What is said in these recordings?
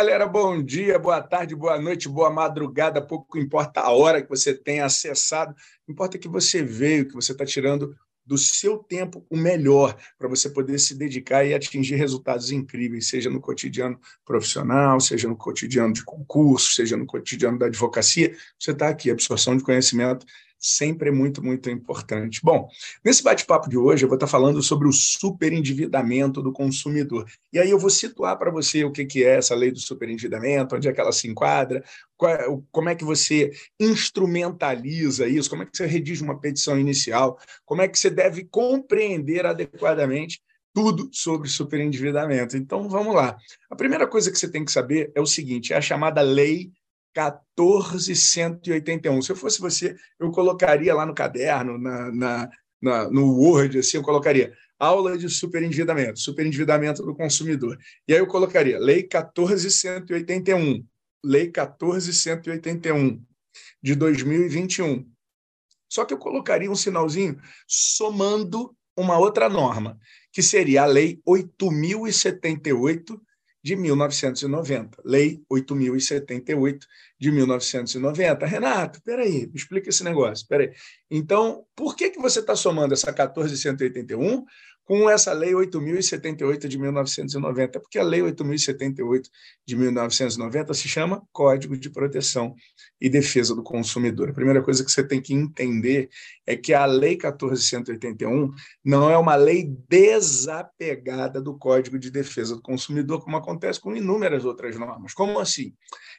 galera, bom dia, boa tarde, boa noite, boa madrugada, pouco importa a hora que você tenha acessado, importa que você veio, que você está tirando do seu tempo o melhor para você poder se dedicar e atingir resultados incríveis, seja no cotidiano profissional, seja no cotidiano de concurso, seja no cotidiano da advocacia. Você está aqui, absorção de conhecimento sempre é muito, muito importante. Bom, nesse bate-papo de hoje eu vou estar falando sobre o superendividamento do consumidor. E aí eu vou situar para você o que é essa lei do superendividamento, onde é que ela se enquadra, é como é que você instrumentaliza isso, como é que você redige uma petição inicial, como é que você deve compreender adequadamente tudo sobre superendividamento. Então, vamos lá. A primeira coisa que você tem que saber é o seguinte, é a chamada lei 14.181. Se eu fosse você, eu colocaria lá no caderno, na, na, na, no Word, assim, eu colocaria aula de superendividamento, superendividamento do consumidor. E aí eu colocaria Lei 14.181, Lei 14.181 de 2021. Só que eu colocaria um sinalzinho somando uma outra norma, que seria a Lei 8.078 de 1990, Lei 8.078 de 1990. Renato, peraí, me explica esse negócio. Peraí. Então, por que, que você está somando essa 14.181 com essa Lei 8.078 de 1990, porque a Lei 8.078 de 1990 se chama Código de Proteção e Defesa do Consumidor. A primeira coisa que você tem que entender é que a Lei 14.181 não é uma lei desapegada do Código de Defesa do Consumidor, como acontece com inúmeras outras normas. Como assim?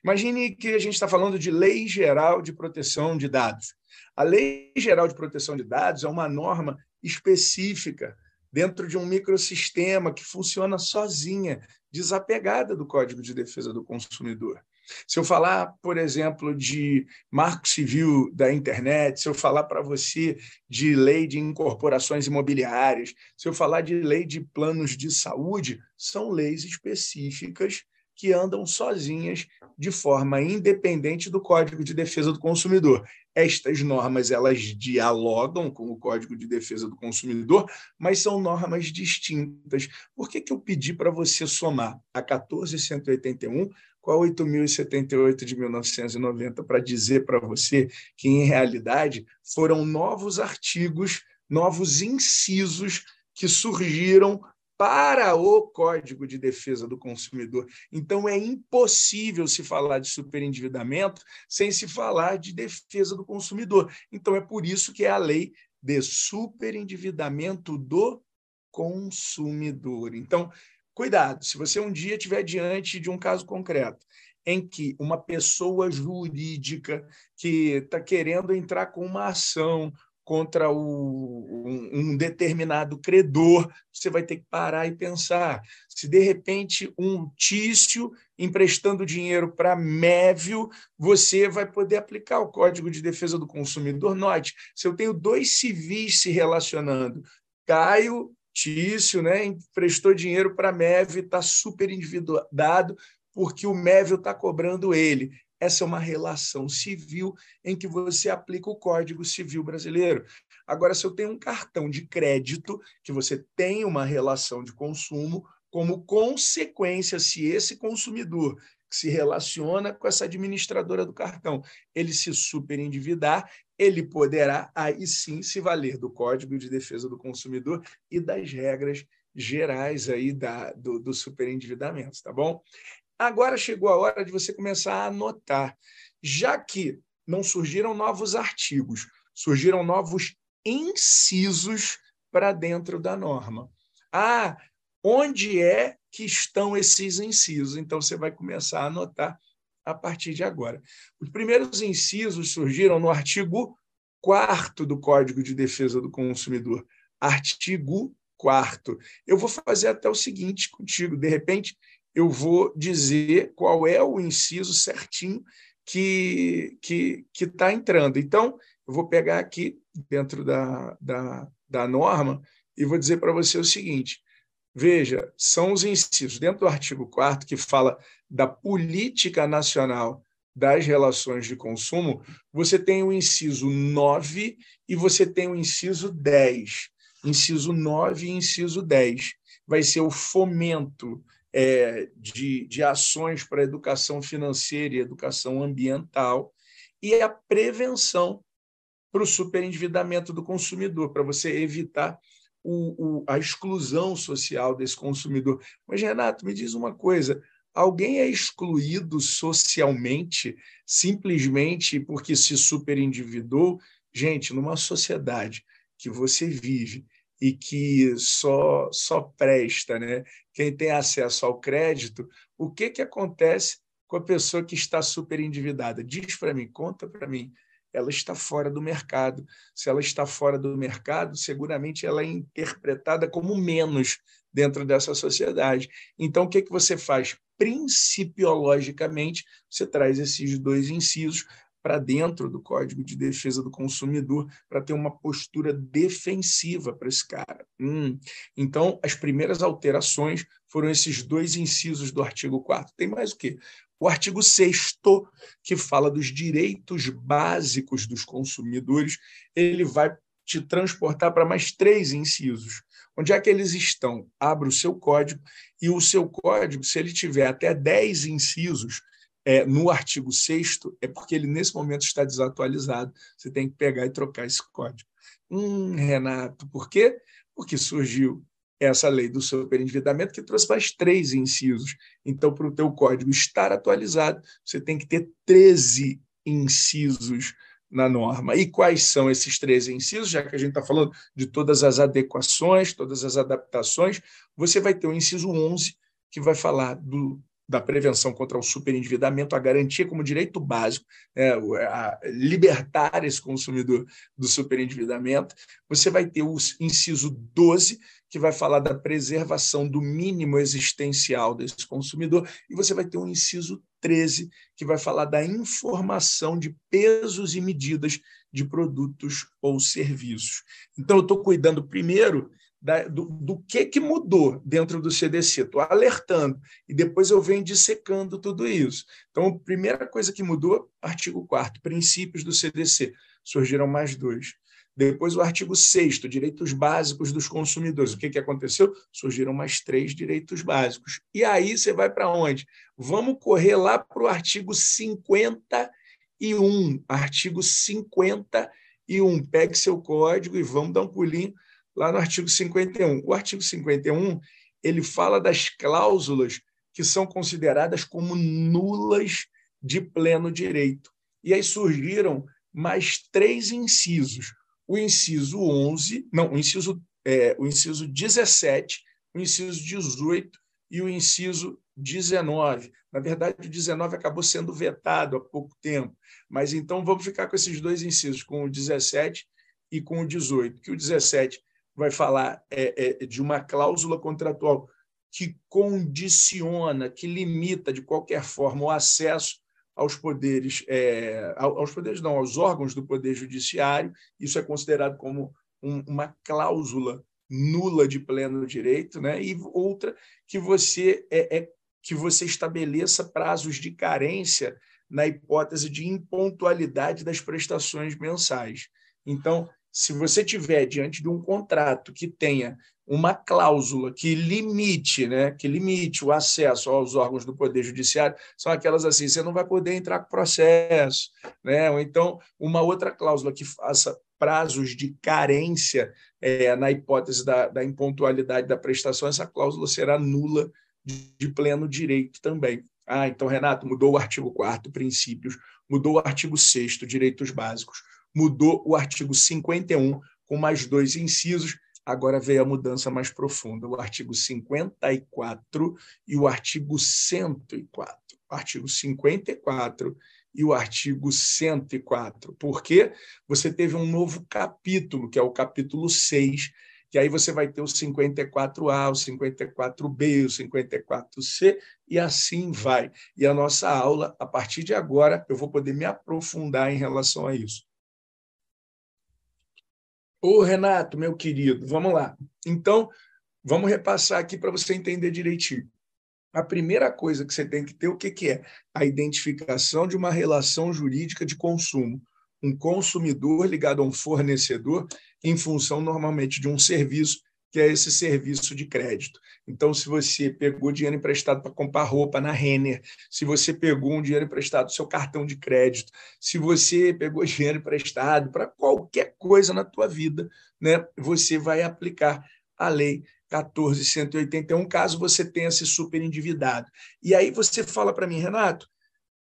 Imagine que a gente está falando de Lei Geral de Proteção de Dados. A Lei Geral de Proteção de Dados é uma norma específica dentro de um microsistema que funciona sozinha, desapegada do Código de Defesa do Consumidor. Se eu falar, por exemplo, de marco civil da internet, se eu falar para você de lei de incorporações imobiliárias, se eu falar de lei de planos de saúde, são leis específicas que andam sozinhas de forma independente do Código de Defesa do Consumidor. Estas normas elas dialogam com o Código de Defesa do Consumidor, mas são normas distintas. Por que, que eu pedi para você somar a 14.181 com a 8.078 de 1990 para dizer para você que, em realidade, foram novos artigos, novos incisos que surgiram para o Código de Defesa do Consumidor. Então, é impossível se falar de superendividamento sem se falar de defesa do consumidor. Então, é por isso que é a lei de superendividamento do consumidor. Então, cuidado, se você um dia estiver diante de um caso concreto em que uma pessoa jurídica que está querendo entrar com uma ação contra o, um, um, determinado credor, você vai ter que parar e pensar. Se de repente um Tício emprestando dinheiro para Mévio, você vai poder aplicar o Código de Defesa do Consumidor. Note, se eu tenho dois civis se relacionando, Caio Tício, né, emprestou dinheiro para Mévio, está super endividado porque o Mévio está cobrando ele. Essa é uma relação civil em que você aplica o Código Civil brasileiro. Agora, se eu tenho um cartão de crédito, que você tem uma relação de consumo, como consequência, se esse consumidor que se relaciona com essa administradora do cartão, ele se superendividar, ele poderá aí sim se valer do Código de Defesa do Consumidor e das regras gerais aí da, do, do superendividamento, tá bom? Agora chegou a hora de você começar a anotar, já que não surgiram novos artigos, surgiram novos incisos para dentro da norma. Ah, onde é que estão esses incisos? Então você vai começar a anotar a partir de agora. Os primeiros incisos surgiram no artigo 4 do Código de Defesa do Consumidor. Artigo 4. Eu vou fazer até o seguinte contigo, de repente eu vou dizer qual é o inciso certinho que que está entrando. Então, eu vou pegar aqui dentro da, da, da norma e vou dizer para você o seguinte: veja, são os incisos dentro do artigo 4 que fala da política nacional das relações de consumo, você tem o inciso 9 e você tem o inciso 10. Inciso 9 e inciso 10 vai ser o fomento é, de, de ações para educação financeira e educação ambiental, e a prevenção para o superendividamento do consumidor, para você evitar o, o, a exclusão social desse consumidor. Mas, Renato, me diz uma coisa: alguém é excluído socialmente simplesmente porque se superendividou? Gente, numa sociedade que você vive e que só só presta, né? Quem tem acesso ao crédito, o que que acontece com a pessoa que está superendividada? Diz para mim, conta para mim ela está fora do mercado. Se ela está fora do mercado, seguramente ela é interpretada como menos dentro dessa sociedade. Então, o que, que você faz? Principiologicamente, você traz esses dois incisos para dentro do Código de Defesa do Consumidor para ter uma postura defensiva para esse cara. Hum. Então, as primeiras alterações foram esses dois incisos do artigo 4. Tem mais o quê? O artigo 6 que fala dos direitos básicos dos consumidores, ele vai te transportar para mais três incisos. Onde é que eles estão? Abra o seu código e o seu código, se ele tiver até 10 incisos é, no artigo 6 é porque ele nesse momento está desatualizado. Você tem que pegar e trocar esse código. Hum, Renato, por quê? Porque surgiu essa lei do superendividamento que trouxe mais três incisos. Então, para o teu código estar atualizado, você tem que ter 13 incisos na norma. E quais são esses 13 incisos? Já que a gente está falando de todas as adequações, todas as adaptações, você vai ter o inciso 11, que vai falar do da prevenção contra o superendividamento, a garantia como direito básico, né, a libertar esse consumidor do superendividamento. Você vai ter o inciso 12, que vai falar da preservação do mínimo existencial desse consumidor, e você vai ter um inciso 13, que vai falar da informação de pesos e medidas de produtos ou serviços. Então, eu estou cuidando primeiro da, do, do, que, que mudou dentro do CDC. Estou alertando e depois eu venho dissecando tudo isso. Então, a primeira coisa que mudou, artigo 4 princípios do CDC. Surgiram mais dois. Depois, o artigo 6 direitos básicos dos consumidores. O que, que aconteceu? Surgiram mais três direitos básicos. E aí você vai para onde? Vamos correr lá para o artigo 51. Artigo 51. Pegue seu código e vamos dar um pulinho lá no artigo 51. O artigo 51 ele fala das cláusulas que são consideradas como nulas de pleno direito. E aí surgiram mais três incisos. O inciso 11, não, o inciso, é, o inciso 17, o inciso 18 e o inciso 19. Na verdade, o 19 acabou sendo vetado há pouco tempo, mas então vamos ficar com esses dois incisos, com o 17 e com o 18, que o 17 vai falar é, é, de uma cláusula contratual que condiciona, que limita de qualquer forma o acesso aos poderes, é, aos poderes não, aos órgãos do poder judiciário. Isso é considerado como um, uma cláusula nula de pleno direito, né? E outra que você é, é que você estabeleça prazos de carência na hipótese de impontualidade das prestações mensais. Então, se você tiver diante de um contrato que tenha uma cláusula que limite, né, que limite o acesso aos órgãos do Poder Judiciário, são aquelas assim, você não vai poder entrar com processo, né? ou então uma outra cláusula que faça prazos de carência é, na hipótese da, da impontualidade da prestação, essa cláusula será nula de, de pleno direito também. Ah, então, Renato, mudou o artigo 4 princípios, mudou o artigo 6 direitos básicos, mudou o artigo 51 com mais dois incisos. Agora veio a mudança mais profunda, o artigo 54 e o artigo 104. O artigo 54 e o artigo 104. Porque você teve um novo capítulo, que é o capítulo 6, que aí você vai ter o 54A, o 54B, o 54C, e assim vai. E a nossa aula, a partir de agora, eu vou poder me aprofundar em relação a isso. Ô, Renato, meu querido, vamos lá. Então, vamos repassar aqui para você entender direitinho. A primeira coisa que você tem que ter, o que, que é? A identificação de uma relação jurídica de consumo. Um consumidor ligado a um fornecedor em função, normalmente, de um serviço que é esse serviço de crédito. Então, se você pegou dinheiro emprestado para comprar roupa na Renner, se você pegou um dinheiro emprestado do seu cartão de crédito, se você pegou dinheiro emprestado para qualquer coisa na tua vida, né, você vai aplicar a lei 14.181, caso você tenha se superendividado. E aí você fala para mim, Renato,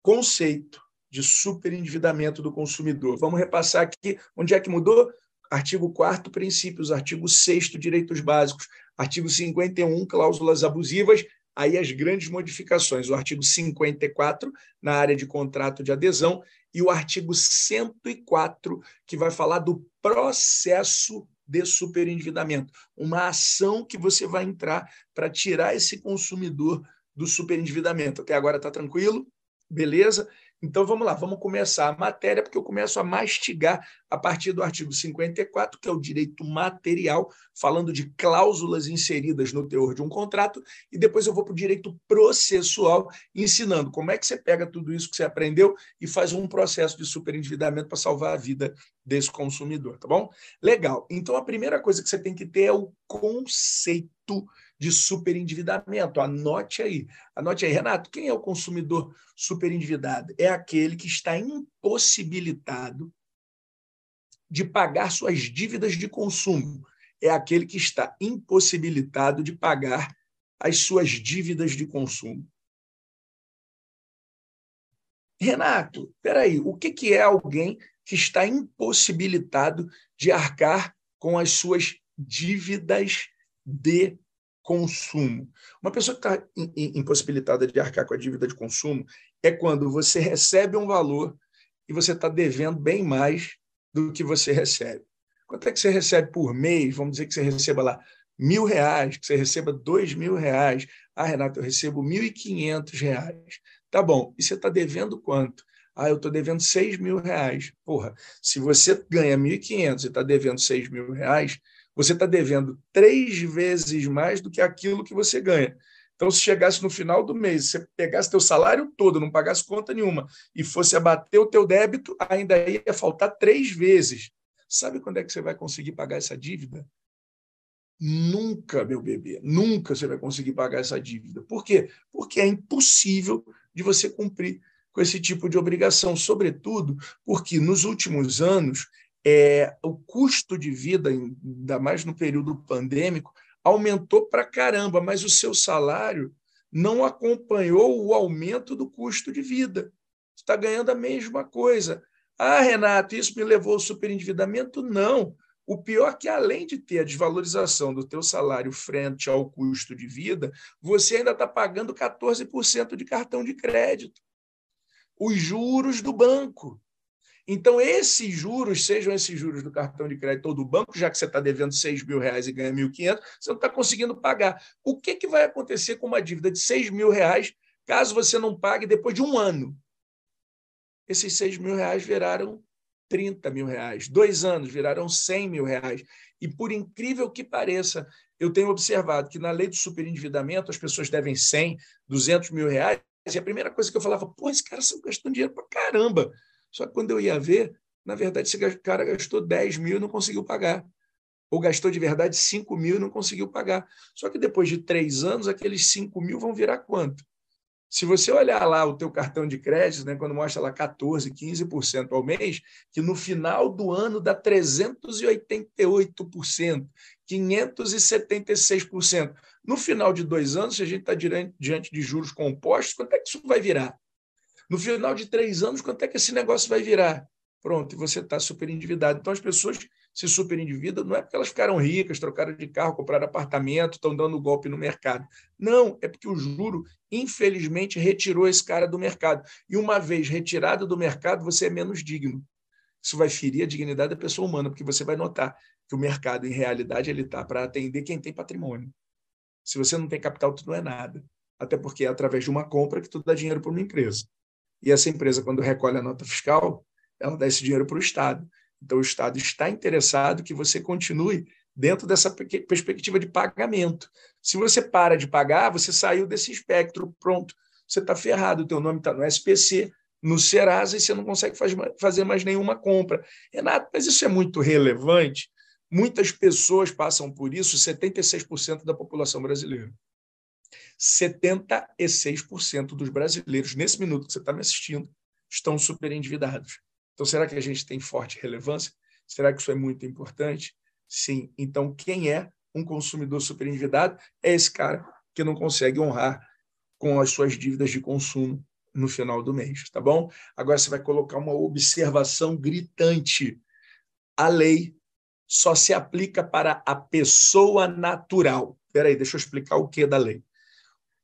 conceito de superendividamento do consumidor. Vamos repassar aqui onde é que mudou? Artigo 4 princípios, artigo 6 direitos básicos, artigo 51 cláusulas abusivas, aí as grandes modificações, o artigo 54 na área de contrato de adesão e o artigo 104 que vai falar do processo de superendividamento, uma ação que você vai entrar para tirar esse consumidor do superendividamento. Até agora está tranquilo? Beleza? Então vamos lá, vamos começar a matéria, porque eu começo a mastigar a partir do artigo 54, que é o direito material, falando de cláusulas inseridas no teor de um contrato, e depois eu vou para o direito processual, ensinando como é que você pega tudo isso que você aprendeu e faz um processo de superendividamento para salvar a vida desse consumidor, tá bom? Legal. Então a primeira coisa que você tem que ter é o conceito de superendividamento. Anote aí. Anote aí, Renato, quem é o consumidor superendividado? É aquele que está impossibilitado de pagar suas dívidas de consumo. É aquele que está impossibilitado de pagar as suas dívidas de consumo. Renato, peraí, o que, que é alguém que está impossibilitado de arcar com as suas dívidas de consumo. Uma pessoa que está impossibilitada de arcar com a dívida de consumo é quando você recebe um valor e você está devendo bem mais do que você recebe. Quanto é que você recebe por mês? Vamos dizer que você receba lá mil reais, que você receba dois mil reais. Ah, Renato, eu recebo mil e quinhentos reais. Tá bom. E você está devendo quanto? Ah, eu estou devendo seis mil reais. Porra, se você ganha mil e quinhentos e está devendo seis mil reais, você está devendo três vezes mais do que aquilo que você ganha. Então, se chegasse no final do mês, você pegasse teu salário todo, não pagasse conta nenhuma, e fosse abater o teu débito, ainda ia faltar três vezes. Sabe quando é que você vai conseguir pagar essa dívida? Nunca, meu bebê, nunca você vai conseguir pagar essa dívida. Por quê? Porque é impossível de você cumprir com esse tipo de obrigação, sobretudo porque nos últimos anos é, o custo de vida, ainda mais no período pandêmico, aumentou para caramba, mas o seu salário não acompanhou o aumento do custo de vida. Você está ganhando a mesma coisa. Ah, Renato, isso me levou ao superendividamento? Não. O pior é que, além de ter a desvalorização do teu salário frente ao custo de vida, você ainda está pagando 14% de cartão de crédito. Os juros do banco. Então, esses juros, sejam esses juros do cartão de crédito ou do banco, já que você está devendo 6 mil reais e ganha 1.500, você não está conseguindo pagar. O que, que vai acontecer com uma dívida de 6 mil reais caso você não pague depois de um ano? Esses 6 mil reais viraram 30 mil reais. Dois anos viraram 100 mil reais. E, por incrível que pareça, eu tenho observado que na lei do superendividamento as pessoas devem 100, 200 mil reais. E a primeira coisa que eu falava, pô, esse cara está gastando dinheiro para caramba. Só que quando eu ia ver, na verdade, esse cara gastou 10 mil e não conseguiu pagar. Ou gastou de verdade 5 mil e não conseguiu pagar. Só que depois de três anos, aqueles 5 mil vão virar quanto? Se você olhar lá o teu cartão de crédito, né, quando mostra lá 14%, 15% ao mês, que no final do ano dá 388%, 576%. No final de dois anos, se a gente está diante de juros compostos, quanto é que isso vai virar? No final de três anos, quanto é que esse negócio vai virar? Pronto, e você está super endividado. Então, as pessoas se super endividam não é porque elas ficaram ricas, trocaram de carro, compraram apartamento, estão dando golpe no mercado. Não, é porque o juro, infelizmente, retirou esse cara do mercado. E uma vez retirado do mercado, você é menos digno. Isso vai ferir a dignidade da pessoa humana, porque você vai notar que o mercado, em realidade, ele está para atender quem tem patrimônio. Se você não tem capital, tu não é nada. Até porque é através de uma compra que tu dá dinheiro para uma empresa. E essa empresa, quando recolhe a nota fiscal, ela dá esse dinheiro para o Estado. Então, o Estado está interessado que você continue dentro dessa perspectiva de pagamento. Se você para de pagar, você saiu desse espectro, pronto, você está ferrado, o teu nome está no SPC, no Serasa, e você não consegue fazer mais nenhuma compra. Renato, mas isso é muito relevante? Muitas pessoas passam por isso, 76% da população brasileira. 76% dos brasileiros, nesse minuto que você está me assistindo, estão super endividados. Então, será que a gente tem forte relevância? Será que isso é muito importante? Sim. Então, quem é um consumidor super endividado é esse cara que não consegue honrar com as suas dívidas de consumo no final do mês, tá bom? Agora você vai colocar uma observação gritante. A lei só se aplica para a pessoa natural. Espera aí, deixa eu explicar o que da lei.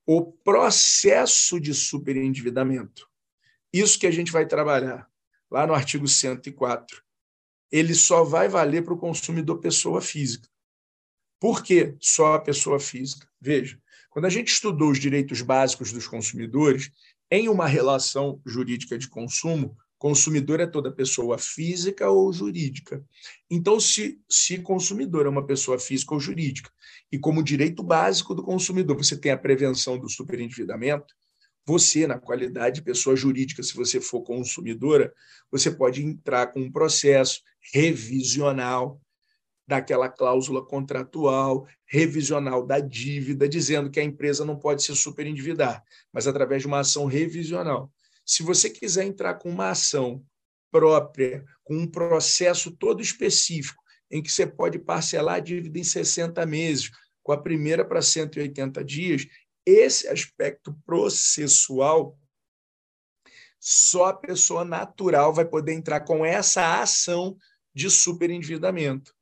O processo de superendividamento, isso que a gente vai trabalhar lá no artigo 104, ele só vai valer para o consumidor pessoa física. Por que só a pessoa física? Veja, quando a gente estudou os direitos básicos dos consumidores, em uma relação jurídica de consumo, consumidor é toda pessoa física ou jurídica. Então, se, se consumidor é uma pessoa física ou jurídica, e como direito básico do consumidor você tem a prevenção do superendividamento, você, na qualidade de pessoa jurídica, se você for consumidora, você pode entrar com um processo revisional daquela cláusula contratual, revisional da dívida, dizendo que a empresa não pode se superendividar, mas através de uma ação revisional. Se você quiser entrar com uma ação própria, com um processo todo específico, em que você pode parcelar a dívida em 60 meses, com a primeira para 180 dias, esse aspecto processual, só a pessoa natural vai poder entrar com essa ação de superendividamento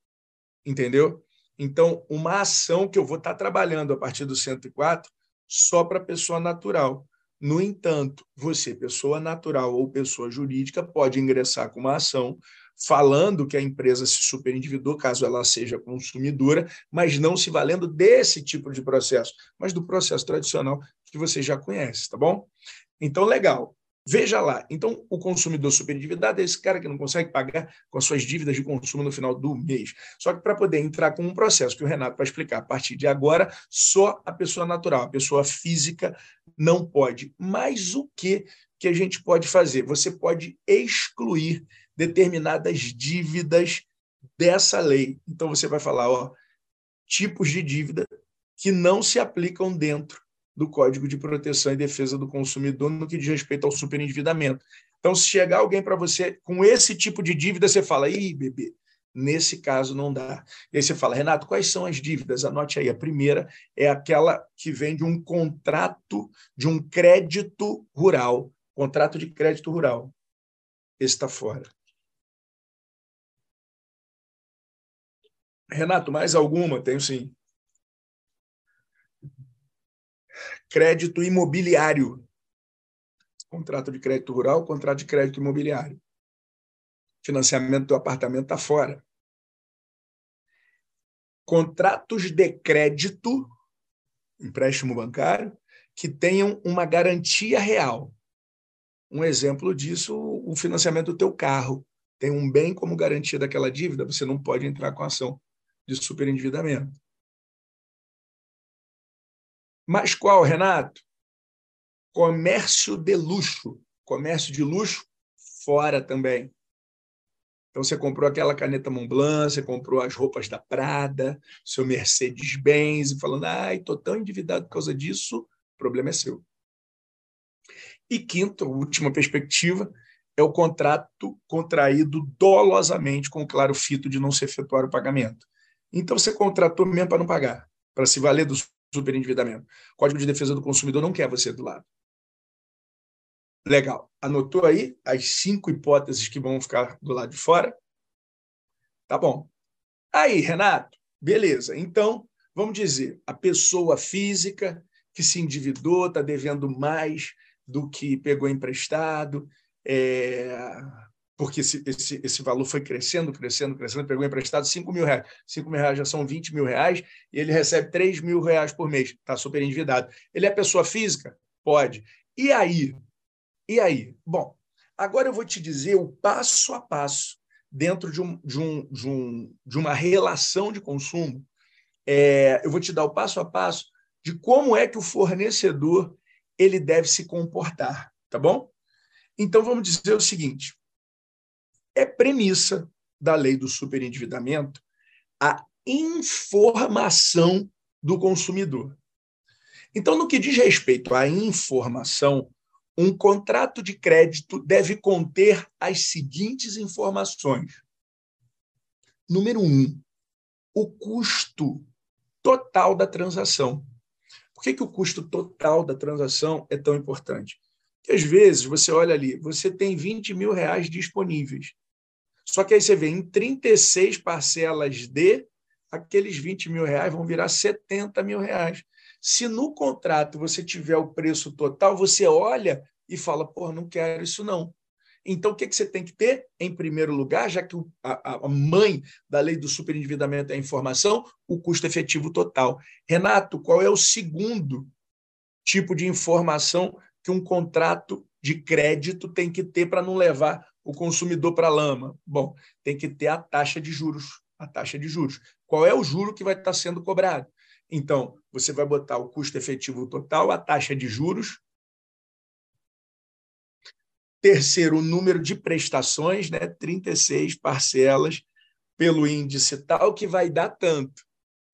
entendeu? Então, uma ação que eu vou estar trabalhando a partir do 104 só para pessoa natural. No entanto, você, pessoa natural ou pessoa jurídica, pode ingressar com uma ação falando que a empresa se superendividou, caso ela seja consumidora, mas não se valendo desse tipo de processo, mas do processo tradicional que você já conhece, tá bom? Então, legal. Veja lá, então o consumidor superendividado é esse cara que não consegue pagar com as suas dívidas de consumo no final do mês. Só que para poder entrar com um processo que o Renato vai explicar a partir de agora, só a pessoa natural, a pessoa física não pode. Mas o que que a gente pode fazer? Você pode excluir determinadas dívidas dessa lei. Então você vai falar, ó, tipos de dívida que não se aplicam dentro do Código de Proteção e Defesa do Consumidor no que diz respeito ao superendividamento. Então, se chegar alguém para você com esse tipo de dívida, você fala: ih, bebê, nesse caso não dá. E aí você fala: Renato, quais são as dívidas? Anote aí. A primeira é aquela que vem de um contrato, de um crédito rural. Contrato de crédito rural. Esse está fora. Renato, mais alguma? Tenho sim. Crédito imobiliário. Contrato de crédito rural, contrato de crédito imobiliário. Financiamento do apartamento está fora. Contratos de crédito, empréstimo bancário, que tenham uma garantia real. Um exemplo disso, o financiamento do teu carro. Tem um bem como garantia daquela dívida, você não pode entrar com ação de superendividamento. Mas qual, Renato? Comércio de luxo. Comércio de luxo fora também. Então você comprou aquela caneta Montblanc, você comprou as roupas da Prada, seu Mercedes-Benz, e falando, ai, estou tão endividado por causa disso, o problema é seu. E quinto, última perspectiva, é o contrato contraído dolosamente com o claro fito de não se efetuar o pagamento. Então você contratou mesmo para não pagar, para se valer do superendividamento. O Código de Defesa do Consumidor não quer você do lado. Legal. Anotou aí as cinco hipóteses que vão ficar do lado de fora? Tá bom. Aí, Renato, beleza. Então, vamos dizer, a pessoa física que se endividou, está devendo mais do que pegou emprestado, é, porque esse, esse, esse valor foi crescendo, crescendo, crescendo, pegou emprestado 5 mil reais. 5 mil reais já são 20 mil reais e ele recebe 3 mil reais por mês, está super endividado. Ele é pessoa física? Pode. E aí? E aí? Bom, agora eu vou te dizer o passo a passo dentro de, um, de, um, de, um, de uma relação de consumo. É, eu vou te dar o passo a passo de como é que o fornecedor ele deve se comportar, tá bom? Então vamos dizer o seguinte: é premissa da lei do superendividamento a informação do consumidor. Então, no que diz respeito à informação, um contrato de crédito deve conter as seguintes informações. Número um, o custo total da transação. Por que, que o custo total da transação é tão importante? Porque às vezes você olha ali, você tem 20 mil reais disponíveis. Só que aí você vê em 36 parcelas de aqueles 20 mil reais vão virar 70 mil reais. Se no contrato você tiver o preço total, você olha e fala, pô, não quero isso não. Então, o que, que você tem que ter? Em primeiro lugar, já que a, mãe da lei do superendividamento é a informação, o custo efetivo total. Renato, qual é o segundo tipo de informação que um contrato de crédito tem que ter para não levar o consumidor para a lama? Bom, tem que ter a taxa de juros. A taxa de juros. Qual é o juro que vai estar sendo cobrado? Então, você vai botar o custo efetivo total, a taxa de juros. Terceiro, o número de prestações, né? 36 parcelas pelo índice tal, que vai dar tanto.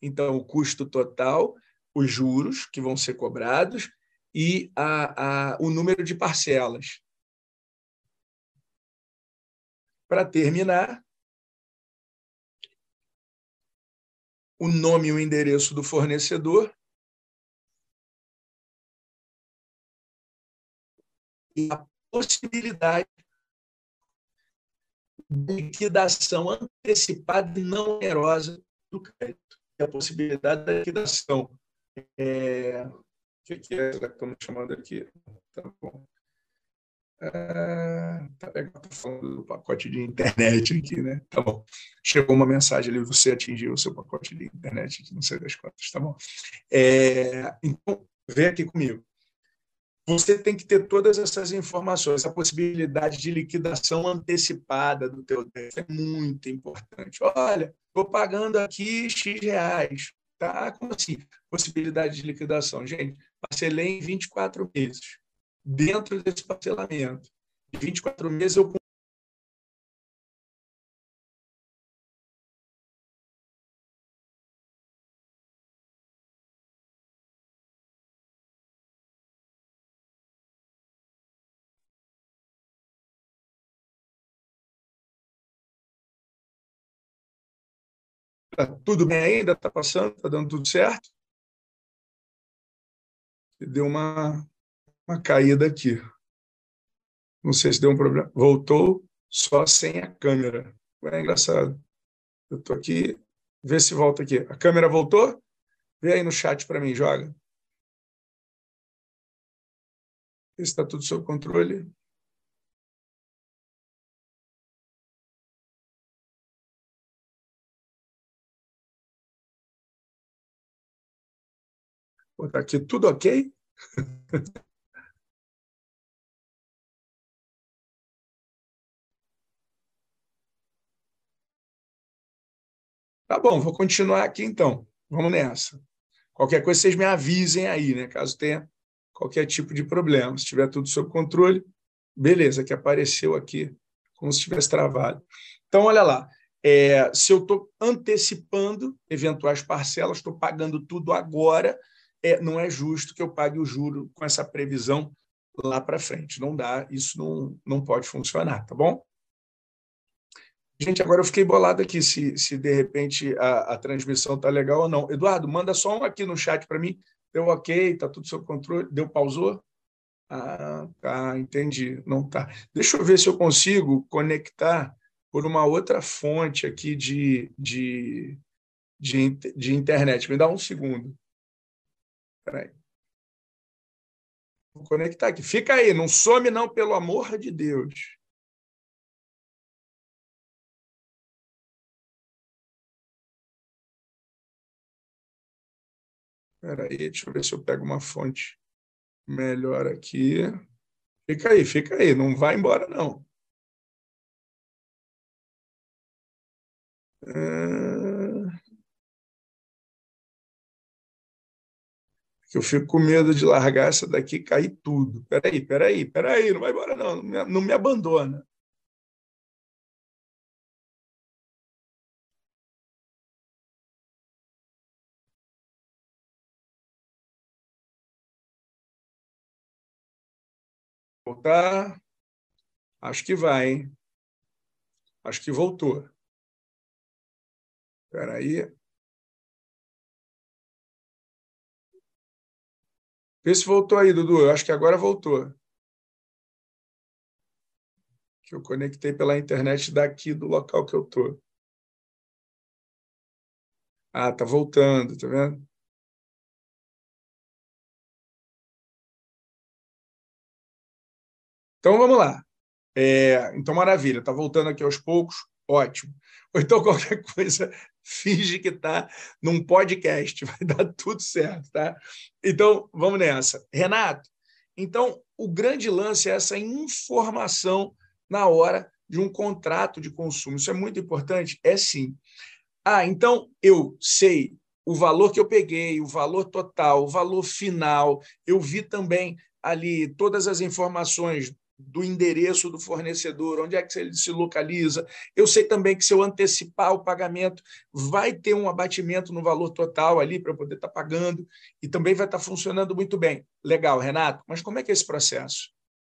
Então, o custo total, os juros que vão ser cobrados e a, a, o número de parcelas. Para terminar, o nome e o endereço do fornecedor e a possibilidade de liquidação antecipada e não onerosa do crédito. E a possibilidade da liquidação. É... O que é? Que chamando aqui? Tá bom. Ah, tá legal, tô falando do pacote de internet aqui, né? Tá bom. Chegou uma mensagem ali, você atingiu o seu pacote de internet, não sei das quantas, tá bom? É, então, vem aqui comigo. Você tem que ter todas essas informações, a possibilidade de liquidação antecipada do teu débito é muito importante. Olha, estou pagando aqui X reais, tá? Como assim? Possibilidade de liquidação. Gente, parcelei em 24 meses dentro desse parcelamento. De 24 meses eu Tá tudo bem ainda? Está passando? Está dando tudo certo? Deu uma uma caída aqui. Não sei se deu um problema. Voltou só sem a câmera. É engraçado. Eu estou aqui. Vê se volta aqui. A câmera voltou? Vê aí no chat para mim, joga. Está tudo sob controle. Está aqui tudo ok? Tá bom, vou continuar aqui então. Vamos nessa. Qualquer coisa, vocês me avisem aí, né? Caso tenha qualquer tipo de problema. Se tiver tudo sob controle, beleza, que apareceu aqui, como se tivesse travado. Então, olha lá. É, se eu estou antecipando eventuais parcelas, estou pagando tudo agora, é, não é justo que eu pague o juro com essa previsão lá para frente. Não dá, isso não, não pode funcionar, tá bom? Gente, agora eu fiquei bolado aqui se, se de repente a, a transmissão está legal ou não. Eduardo, manda só um aqui no chat para mim. Deu ok, está tudo sob controle. Deu pausou? Ah, tá, entendi. Não tá. Deixa eu ver se eu consigo conectar por uma outra fonte aqui de, de, de, de internet. Me dá um segundo. Espera aí. Vou conectar aqui. Fica aí, não some não, pelo amor de Deus. Espera aí, deixa eu ver se eu pego uma fonte melhor aqui. Fica aí, fica aí, não vai embora não. É... Eu fico com medo de largar essa daqui e cair tudo. Peraí, peraí, peraí, não vai embora não, não me abandona. Voltar? Acho que vai, hein? Acho que voltou. Espera aí. Vê se voltou aí, Dudu. Eu acho que agora voltou. Que eu conectei pela internet daqui do local que eu estou. Ah, tá voltando, tá vendo? Então vamos lá. É, então, maravilha, está voltando aqui aos poucos, ótimo. Ou então qualquer coisa, finge que está num podcast, vai dar tudo certo, tá? Então, vamos nessa. Renato, então o grande lance é essa informação na hora de um contrato de consumo. Isso é muito importante? É sim. Ah, então eu sei o valor que eu peguei, o valor total, o valor final. Eu vi também ali todas as informações do endereço do fornecedor, onde é que ele se localiza. Eu sei também que se eu antecipar o pagamento, vai ter um abatimento no valor total ali para eu poder estar tá pagando e também vai estar tá funcionando muito bem. Legal, Renato, mas como é que é esse processo?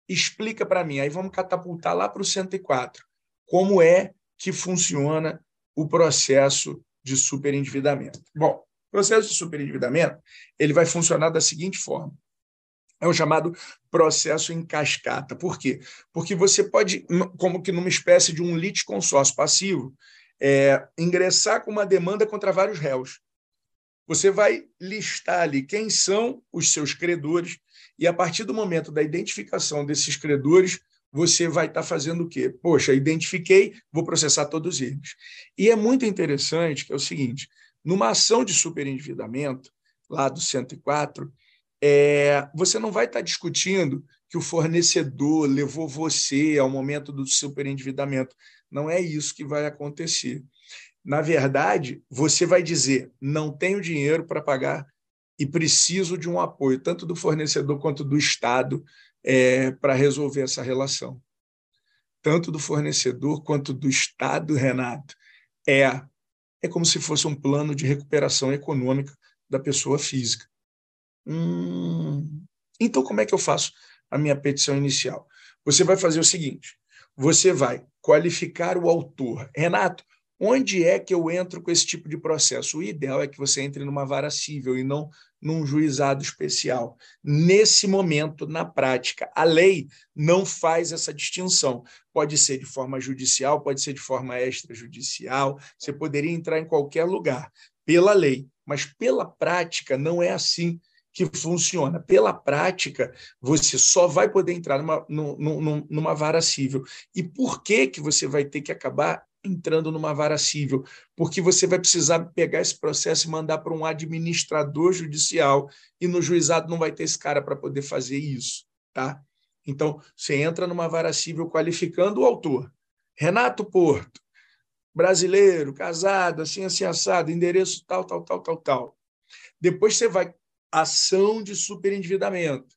Explica para mim. Aí vamos catapultar lá para o 104. Como é que funciona o processo de superendividamento? Bom, o processo de superendividamento ele vai funcionar da seguinte forma é o chamado processo em cascata. Por quê? Porque você pode, como que numa espécie de um litisconsórcio passivo, é, ingressar com uma demanda contra vários réus. Você vai listar ali quem são os seus credores e, a partir do momento da identificação desses credores, você vai estar tá fazendo o quê? Poxa, identifiquei, vou processar todos eles. E é muito interessante que é o seguinte, numa ação de superendividamento, lá do 104, é, você não vai estar discutindo que o fornecedor levou você ao momento do superendividamento. Não é isso que vai acontecer. Na verdade, você vai dizer: não tenho dinheiro para pagar e preciso de um apoio, tanto do fornecedor quanto do Estado, é, para resolver essa relação. Tanto do fornecedor quanto do Estado, Renato. É, é como se fosse um plano de recuperação econômica da pessoa física. Hum, então, como é que eu faço a minha petição inicial? Você vai fazer o seguinte: você vai qualificar o autor. Renato, onde é que eu entro com esse tipo de processo? O ideal é que você entre numa vara civil e não num juizado especial. Nesse momento, na prática, a lei não faz essa distinção. Pode ser de forma judicial, pode ser de forma extrajudicial, você poderia entrar em qualquer lugar, pela lei, mas pela prática não é assim que funciona. Pela prática, você só vai poder entrar numa, numa, numa vara civil. E por que, que você vai ter que acabar entrando numa vara civil? Porque você vai precisar pegar esse processo e mandar para um administrador judicial, e no juizado não vai ter esse cara para poder fazer isso. Tá? Então, você entra numa vara civil qualificando o autor. Renato Porto, brasileiro, casado, assim, assim, assado, endereço tal, tal, tal, tal, tal. Depois você vai ação de superendividamento.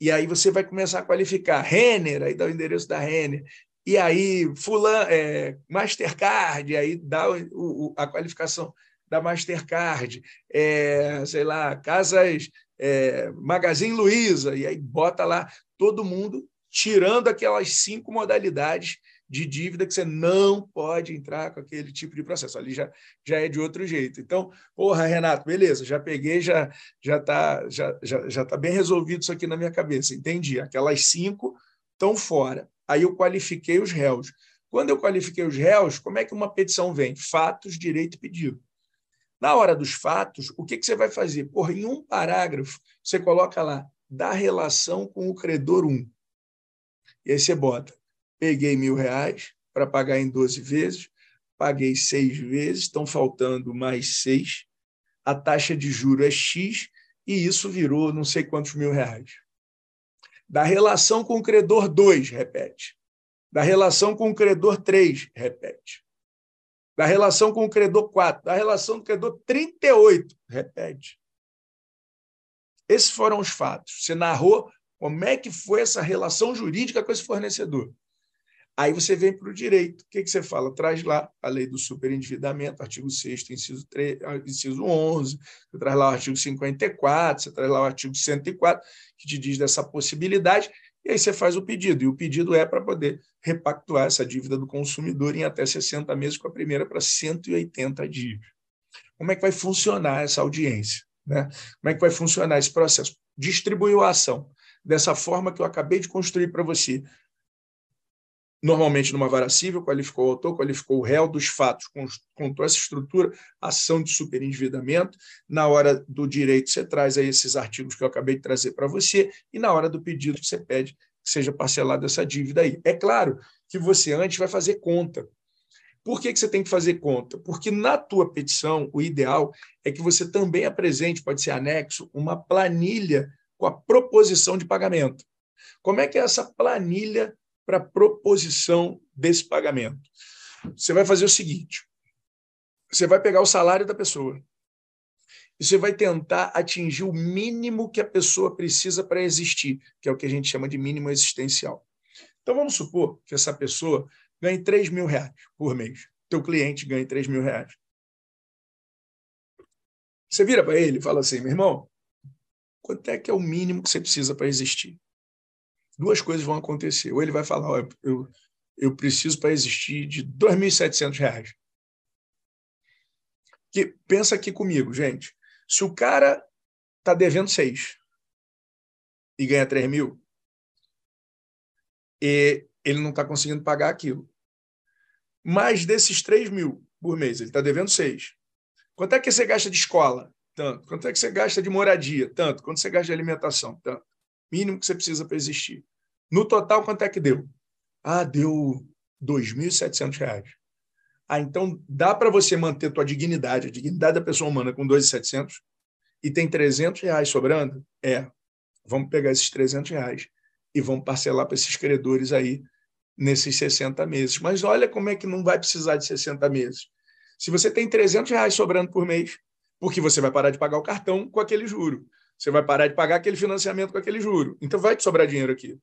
E aí você vai começar a qualificar Renner, aí dá o endereço da Renner, e aí Fulan, é, Mastercard, aí dá o, o, a qualificação da Mastercard, é, sei lá, Casas é, Magazine Luiza, e aí bota lá todo mundo tirando aquelas cinco modalidades de dívida que você não pode entrar com aquele tipo de processo. Ali já, já é de outro jeito. Então, porra, Renato, beleza, já peguei, já já está já, já, já tá bem resolvido isso aqui na minha cabeça. Entendi. Aquelas cinco estão fora. Aí eu qualifiquei os réus. Quando eu qualifiquei os réus, como é que uma petição vem? Fatos, direito e pedido. Na hora dos fatos, o que, que você vai fazer? Porra, em um parágrafo, você coloca lá, da relação com o credor 1. E aí você bota peguei mil reais para pagar em 12 vezes, paguei seis vezes, estão faltando mais seis, a taxa de juro é X e isso virou não sei quantos mil reais. Da relação com o credor 2, repete. Da relação com o credor 3, repete. Da relação com o credor 4, da relação com o credor 38, repete. Esses foram os fatos. Você narrou como é que foi essa relação jurídica com esse fornecedor. Aí você vem para o direito. O que, que você fala? Traz lá a lei do superendividamento, artigo 6 inciso, 3, inciso 11, você traz lá o artigo 54, você traz lá o artigo 104, que te diz dessa possibilidade, E aí você faz o pedido, e o pedido é para poder repactuar essa dívida do consumidor em até 60 meses, com a primeira para 180 dias. Como é que vai funcionar essa audiência? Né? Como é que vai funcionar esse processo? Distribuiu a ação dessa forma que eu acabei de construir para você. Normalmente, numa vara civil, qualificou o autor, qualificou o réu dos fatos, contou essa estrutura, ação de superendividamento. Na hora do direito, você traz aí esses artigos que eu acabei de trazer para você, e na hora do pedido, você pede que seja parcelada essa dívida aí. É claro que você antes vai fazer conta. Por que, que você tem que fazer conta? Porque na tua petição, o ideal é que você também apresente, pode ser anexo, uma planilha com a proposição de pagamento. Como é que é essa planilha para proposição desse pagamento. Você vai fazer o seguinte: você vai pegar o salário da pessoa e você vai tentar atingir o mínimo que a pessoa precisa para existir, que é o que a gente chama de mínimo existencial. Então vamos supor que essa pessoa ganhe 3 mil reais por mês. Teu cliente ganhe 3 mil reais. Você vira para ele e fala assim, meu irmão, quanto é que é o mínimo que você precisa para existir? Duas coisas vão acontecer. Ou ele vai falar, oh, eu, eu preciso para existir de R$ 2.700. Que, pensa aqui comigo, gente. Se o cara está devendo 6 e ganha 3 mil, e ele não está conseguindo pagar aquilo. Mas desses 3 mil por mês, ele está devendo 6. Quanto é que você gasta de escola? Tanto. Quanto é que você gasta de moradia? Tanto. Quanto você gasta de alimentação? Tanto. Mínimo que você precisa para existir. No total, quanto é que deu? Ah, deu R$ 2.700. Ah, então dá para você manter tua dignidade, a dignidade da pessoa humana com 2.700 e tem 300 reais sobrando? É, vamos pegar esses 300 reais e vamos parcelar para esses credores aí nesses 60 meses. Mas olha como é que não vai precisar de 60 meses. Se você tem 300 reais sobrando por mês, porque você vai parar de pagar o cartão com aquele juro, você vai parar de pagar aquele financiamento com aquele juro, então vai te sobrar dinheiro aqui.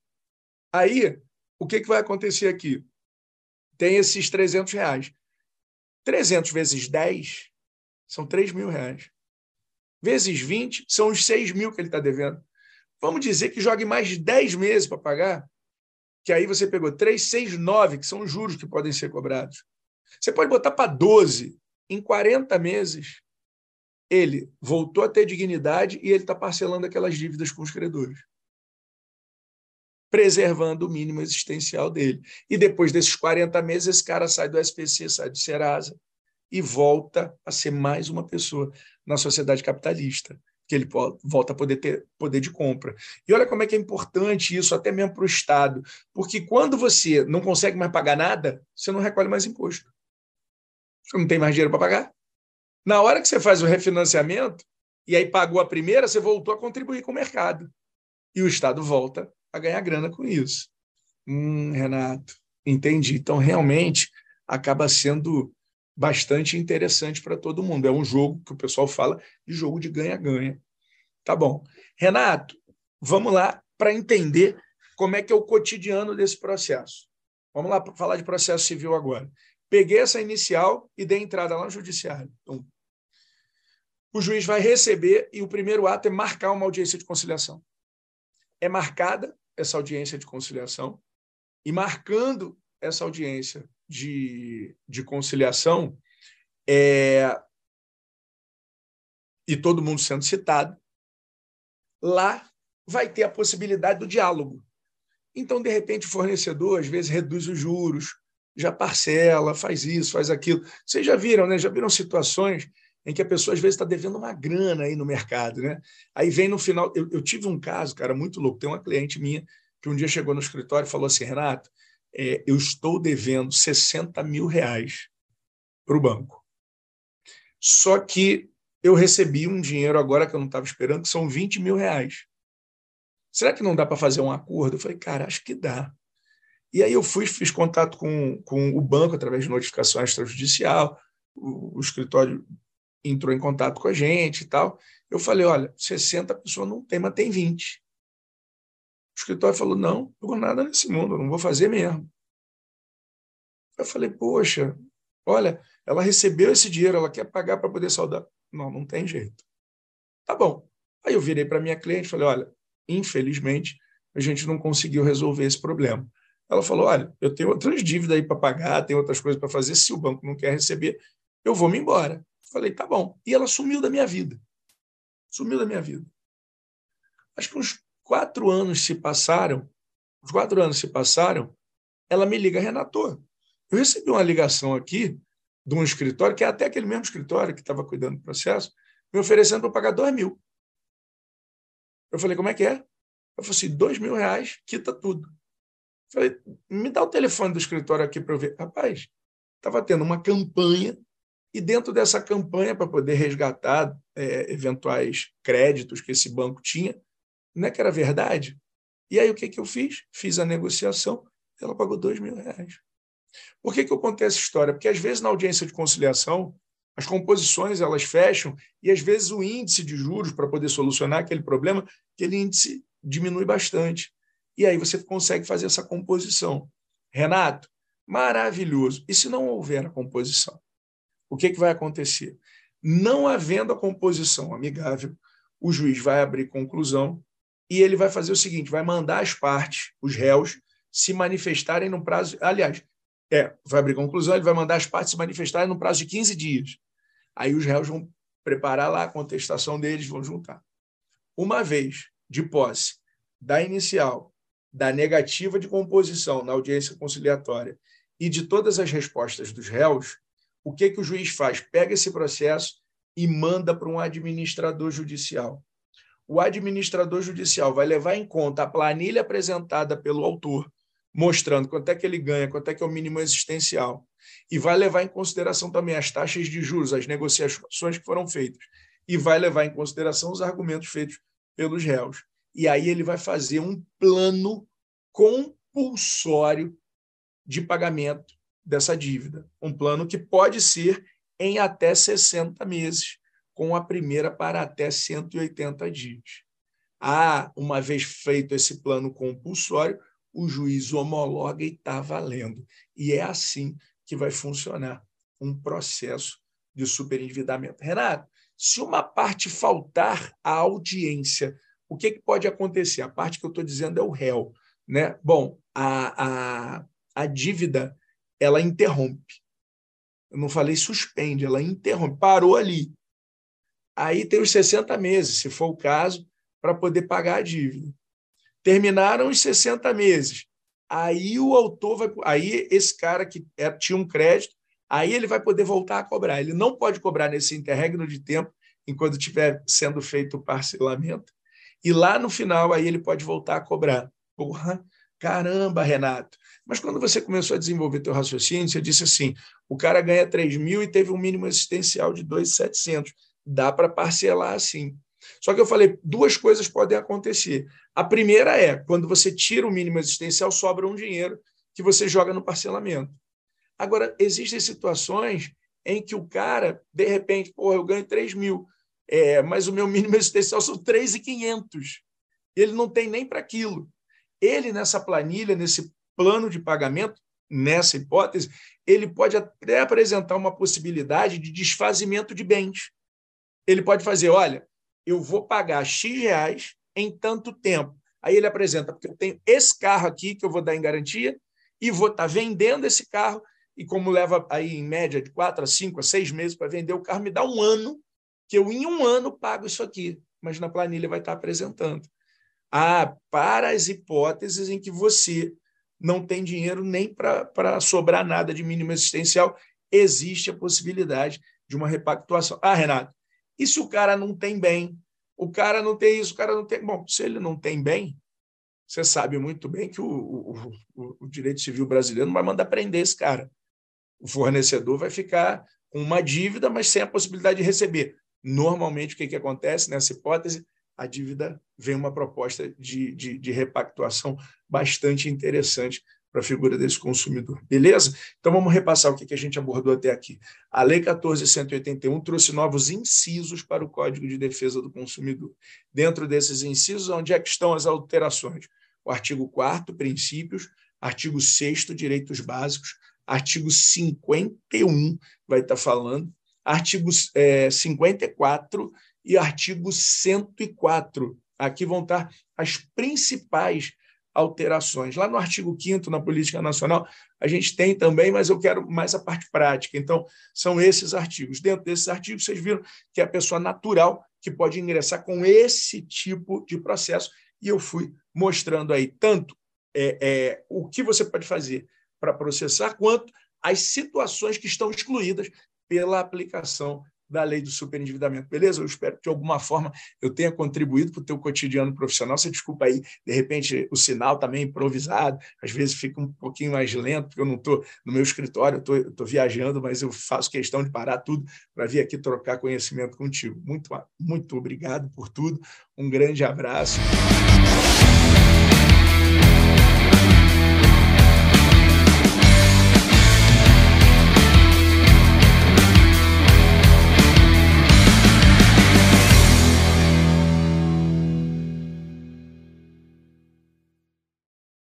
Aí, o que, que vai acontecer aqui? Tem esses 300 reais. 300 vezes 10 são 3 mil reais. Vezes 20 são os 6 mil que ele está devendo. Vamos dizer que jogue mais 10 meses para pagar, que aí você pegou 3, 6, 9, que são os juros que podem ser cobrados. Você pode botar para 12. Em 40 meses, ele voltou a ter dignidade e ele está parcelando aquelas dívidas com os credores preservando o mínimo existencial dele. E depois desses 40 meses, esse cara sai do SPC, sai do Serasa e volta a ser mais uma pessoa na sociedade capitalista, que ele volta a poder ter poder de compra. E olha como é que é importante isso, até mesmo para o Estado, porque quando você não consegue mais pagar nada, você não recolhe mais imposto. Você não tem mais dinheiro para pagar. Na hora que você faz o refinanciamento, e aí pagou a primeira, você voltou a contribuir com o mercado. E o Estado volta a ganhar grana com isso. Hum, Renato, entendi. Então, realmente, acaba sendo bastante interessante para todo mundo. É um jogo que o pessoal fala de jogo de ganha-ganha. Tá bom. Renato, vamos lá para entender como é que é o cotidiano desse processo. Vamos lá falar de processo civil agora. Peguei essa inicial e dei entrada lá no judiciário. Então, o juiz vai receber e o primeiro ato é marcar uma audiência de conciliação. É marcada essa audiência de conciliação e marcando essa audiência de, de conciliação é, e todo mundo sendo citado, lá vai ter a possibilidade do diálogo. Então, de repente, o fornecedor às vezes reduz os juros, já parcela, faz isso, faz aquilo. Vocês já viram, né? Já viram situações em que a pessoa às vezes está devendo uma grana aí no mercado, né? Aí vem no final. Eu, eu, tive um caso, cara, muito louco. Tem uma cliente minha que um dia chegou no escritório e falou assim: Renato, é, eu estou devendo 60 mil reais para o banco. Só que eu recebi um dinheiro agora que eu não estava esperando, que são 20 mil reais. Será que não dá para fazer um acordo? Eu falei, cara, acho que dá. E aí eu fui, fiz contato com, com o banco através de notificação extrajudicial, o, o escritório entrou em contato com a gente e tal. Eu falei, olha, 60 pessoas não tem, mas tem 20. O escritório falou, não, não vou nada nesse mundo, não vou fazer mesmo. Eu falei, poxa, olha, ela recebeu esse dinheiro, ela quer pagar para poder saldar. Não, não tem jeito. Tá bom. Aí eu virei para minha cliente e falei, olha, infelizmente, a gente não conseguiu resolver esse problema. Ela falou: Olha, eu tenho outras dívidas aí para pagar, tenho outras coisas para fazer. Se o banco não quer receber, eu vou me embora. Falei: Tá bom. E ela sumiu da minha vida. Sumiu da minha vida. Acho que uns quatro anos se passaram. Os quatro anos se passaram. Ela me liga, Renato. Eu recebi uma ligação aqui de um escritório, que é até aquele mesmo escritório que estava cuidando do processo, me oferecendo para pagar dois mil. Eu falei, como é que é? Eu falei assim, dois mil reais, quita tudo. Falei, me dá o telefone do escritório aqui para eu ver. Rapaz, estava tendo uma campanha e dentro dessa campanha, para poder resgatar é, eventuais créditos que esse banco tinha, não é que era verdade? E aí o que, que eu fiz? Fiz a negociação, ela pagou dois mil reais. Por que, que eu contei essa história? Porque às vezes na audiência de conciliação, as composições elas fecham e às vezes o índice de juros para poder solucionar aquele problema, aquele índice diminui bastante. E aí você consegue fazer essa composição. Renato, maravilhoso. E se não houver a composição? O que, que vai acontecer? Não havendo a composição amigável, o juiz vai abrir conclusão e ele vai fazer o seguinte: vai mandar as partes, os réus, se manifestarem no prazo. Aliás, é, vai abrir conclusão, ele vai mandar as partes se manifestarem no prazo de 15 dias. Aí os réus vão preparar lá a contestação deles, vão juntar. Uma vez de posse da inicial da negativa de composição na audiência conciliatória e de todas as respostas dos réus, o que, que o juiz faz? Pega esse processo e manda para um administrador judicial. O administrador judicial vai levar em conta a planilha apresentada pelo autor, mostrando quanto é que ele ganha, quanto é que é o mínimo existencial, e vai levar em consideração também as taxas de juros, as negociações que foram feitas, e vai levar em consideração os argumentos feitos pelos réus e aí ele vai fazer um plano compulsório de pagamento dessa dívida. Um plano que pode ser em até 60 meses, com a primeira para até 180 dias. Ah, uma vez feito esse plano compulsório, o juiz homologa e está valendo. E é assim que vai funcionar um processo de superendividamento. Renato, se uma parte faltar à audiência o que, que pode acontecer? A parte que eu estou dizendo é o réu. Né? Bom, a, a, a dívida ela interrompe. Eu não falei suspende, ela interrompe, parou ali. Aí tem os 60 meses, se for o caso, para poder pagar a dívida. Terminaram os 60 meses. Aí o autor vai. Aí esse cara que é, tinha um crédito, aí ele vai poder voltar a cobrar. Ele não pode cobrar nesse interregno de tempo, enquanto estiver sendo feito o parcelamento. E lá no final, aí ele pode voltar a cobrar. Porra, caramba, Renato. Mas quando você começou a desenvolver teu raciocínio, você disse assim, o cara ganha 3 mil e teve um mínimo existencial de 2,700. Dá para parcelar assim. Só que eu falei, duas coisas podem acontecer. A primeira é, quando você tira o mínimo existencial, sobra um dinheiro que você joga no parcelamento. Agora, existem situações em que o cara, de repente, porra, eu ganho 3 mil, é, mas o meu mínimo existencial são 3,500. Ele não tem nem para aquilo. Ele, nessa planilha, nesse plano de pagamento, nessa hipótese, ele pode até apresentar uma possibilidade de desfazimento de bens. Ele pode fazer, olha, eu vou pagar X reais em tanto tempo. Aí ele apresenta, porque eu tenho esse carro aqui que eu vou dar em garantia e vou estar tá vendendo esse carro, e como leva aí em média de quatro a cinco a seis meses para vender o carro, me dá um ano que eu em um ano pago isso aqui, mas na planilha vai estar apresentando. Ah, para as hipóteses em que você não tem dinheiro nem para sobrar nada de mínimo existencial, existe a possibilidade de uma repactuação. Ah, Renato, e se o cara não tem bem? O cara não tem isso, o cara não tem. Bom, se ele não tem bem, você sabe muito bem que o, o, o, o direito civil brasileiro não vai mandar prender esse cara. O fornecedor vai ficar com uma dívida, mas sem a possibilidade de receber. Normalmente, o que, que acontece nessa hipótese? A dívida vem uma proposta de, de, de repactuação bastante interessante para a figura desse consumidor. Beleza? Então vamos repassar o que, a gente abordou até aqui. A Lei 14.181 trouxe novos incisos para o Código de Defesa do Consumidor. Dentro desses incisos, onde é que estão as alterações? O artigo 4 princípios, artigo 6 direitos básicos, artigo 51 vai estar falando artigo é, 54 e artigo 104. Aqui vão estar as principais alterações. Lá no artigo 5 na Política Nacional, a gente tem também, mas eu quero mais a parte prática. Então, são esses artigos. Dentro desses artigos, vocês viram que é a pessoa natural que pode ingressar com esse tipo de processo. E eu fui mostrando aí tanto é, é, o que você pode fazer para processar, quanto as situações que estão excluídas pela aplicação da lei do superendividamento. Beleza? Eu espero que de alguma forma eu tenha contribuído para o teu cotidiano profissional. Você desculpa aí, de repente o sinal também tá improvisado, às vezes fica um pouquinho mais lento, porque eu não estou no meu escritório, eu estou viajando, mas eu faço questão de parar tudo para vir aqui trocar conhecimento contigo. Muito, muito obrigado por tudo. Um grande abraço.